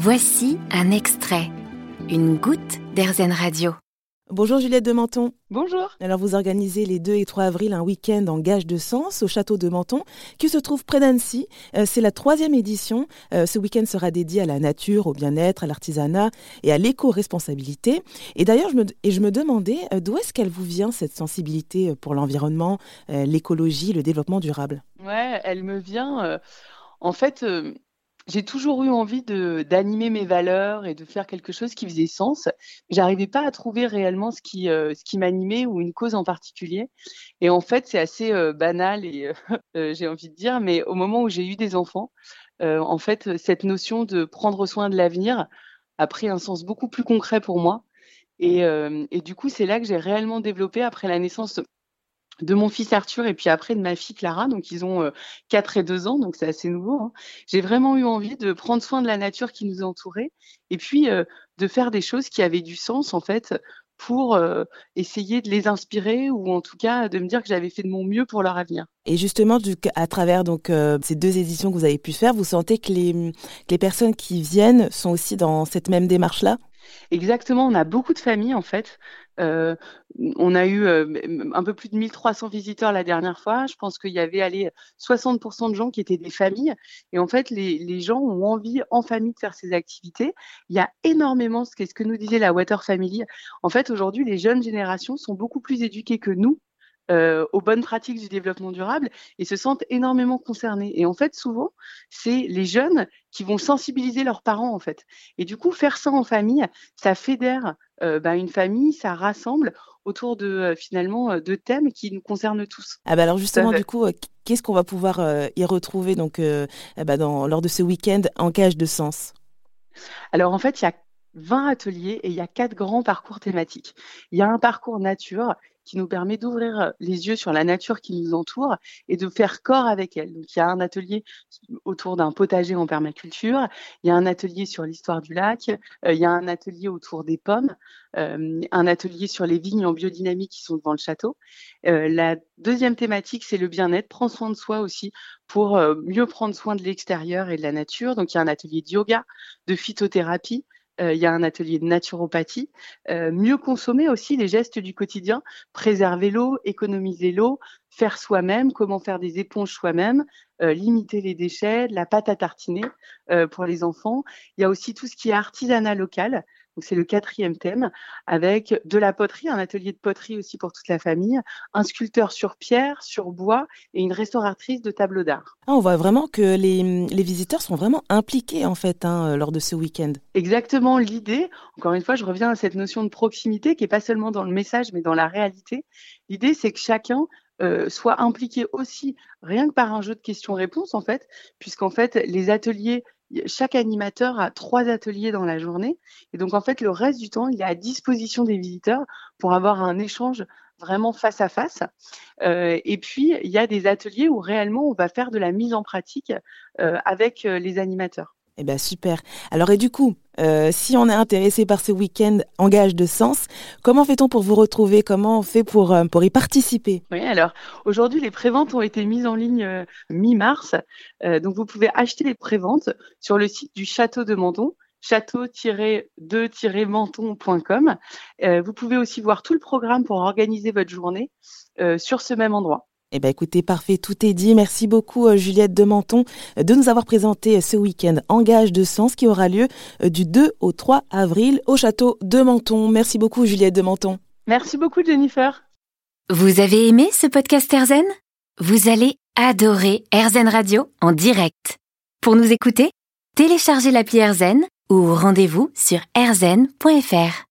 Voici un extrait, une goutte d'Airzen Radio. Bonjour Juliette de Menton. Bonjour. Alors vous organisez les 2 et 3 avril un week-end en gage de sens au château de Menton qui se trouve près d'Annecy. Euh, c'est la troisième édition. Euh, ce week-end sera dédié à la nature, au bien-être, à l'artisanat et à l'éco-responsabilité. Et d'ailleurs, je me, et je me demandais euh, d'où est-ce qu'elle vous vient cette sensibilité pour l'environnement, l'écologie, le développement durable? Ouais, elle me vient. en fait, j'ai toujours eu envie d'animer mes valeurs et de faire quelque chose qui faisait sens. J'arrivais pas à trouver réellement ce qui euh, qui m'animait ou une cause en particulier. Et en fait, c'est assez euh, banal et euh, j'ai envie de dire, mais au moment où j'ai eu des enfants, en fait, cette notion de prendre soin de l'avenir a pris un sens beaucoup plus concret pour moi. Et du coup, c'est là que j'ai réellement développé après la naissance de mon fils Arthur et puis après de ma fille Clara. Donc, ils ont 4 et 2 ans, donc c'est assez nouveau. Hein. J'ai vraiment eu envie de prendre soin de la nature qui nous entourait et puis de faire des choses qui avaient du sens, en fait, pour essayer de les inspirer ou en tout cas de me dire que j'avais fait de mon mieux pour leur avenir. Et justement, à travers donc ces deux éditions que vous avez pu faire, vous sentez que les, que les personnes qui viennent sont aussi dans cette même démarche-là? Exactement, on a beaucoup de familles en fait. Euh, on a eu euh, un peu plus de 1300 visiteurs la dernière fois. Je pense qu'il y avait allé 60% de gens qui étaient des familles. Et en fait, les, gens ont envie en famille de faire ces activités. Il y a énormément, ce ce que nous disait la Water Family. En fait, aujourd'hui, les jeunes générations sont beaucoup plus éduquées que nous euh, aux bonnes pratiques du développement durable et se sentent énormément concernés. Et en fait, souvent, c'est les jeunes qui vont sensibiliser leurs parents, en fait. Et du coup, faire ça en famille, ça fédère euh, bah, une famille, ça rassemble autour de euh, finalement de thèmes qui nous concernent tous. Ah bah alors justement, du coup, qu'est-ce qu'on va pouvoir y retrouver donc eh bah, dans, lors de ce week-end en cage de sens? Alors en fait, il y a 20 ateliers et il y a quatre grands parcours thématiques. Il y a un parcours nature qui nous permet d'ouvrir euh, les yeux sur la nature qui nous entoure et de faire corps avec elle. Donc, il y a un atelier autour d'un potager en permaculture, il y a un atelier sur l'histoire du lac, euh, il y a un atelier autour des pommes, euh, un atelier sur les vignes en biodynamie qui sont devant le château. la deuxième thématique, c'est le bien-être, prendre soin de soi aussi pour mieux prendre soin de l'extérieur et de la nature. Donc, il y a un atelier de yoga, de phytothérapie, euh, il y a un atelier de naturopathie. Euh, mieux consommer aussi les gestes du quotidien, préserver l'eau, économiser l'eau, faire soi-même, comment faire des éponges soi-même, euh, limiter les déchets, la pâte à tartiner pour les enfants. Il y a aussi tout ce qui est artisanat local c'est le quatrième thème, avec de la poterie, un atelier de poterie aussi pour toute la famille, un sculpteur sur pierre, sur bois et une restauratrice de tableaux d'art. Ah, on voit vraiment que les, visiteurs sont vraiment impliqués en fait hein, lors de ce week-end. Exactement, l'idée, encore une fois, je reviens à cette notion de proximité qui n'est pas seulement dans le message mais dans la réalité. L'idée, c'est que chacun euh, soit impliqué aussi, rien que par un jeu de questions-réponses en fait, puisqu'en fait les ateliers chaque animateur a trois ateliers dans la journée. Et donc, en fait, le reste du temps, il est à disposition des visiteurs pour avoir un échange vraiment face à face. Euh, et puis, il y a des ateliers où réellement on va faire de la mise en pratique euh, avec euh, les animateurs. Eh bien, super. Alors, et du coup, euh, si on est intéressé par ce week-end en gage de sens, comment fait-on pour vous retrouver? Comment on fait pour, euh, pour y participer? Oui, alors aujourd'hui, les préventes ont été mises en ligne euh, mi-mars. donc, vous pouvez acheter les préventes sur le site du Château de Menton château-2-menton.com. vous pouvez aussi voir tout le programme pour organiser votre journée sur ce même endroit. Eh bien écoutez, parfait, tout est dit. Merci beaucoup euh, Juliette de Menton euh, de nous avoir présenté euh, ce week-end Engage de Sens qui aura lieu du 2 au 3 avril au château de Menton. Merci beaucoup Juliette de Menton. Merci beaucoup Jennifer. Vous avez aimé ce podcast Erzen Vous allez adorer Erzen Radio en direct. Pour nous écouter, téléchargez l'appli Erzen ou rendez-vous sur erzen.fr.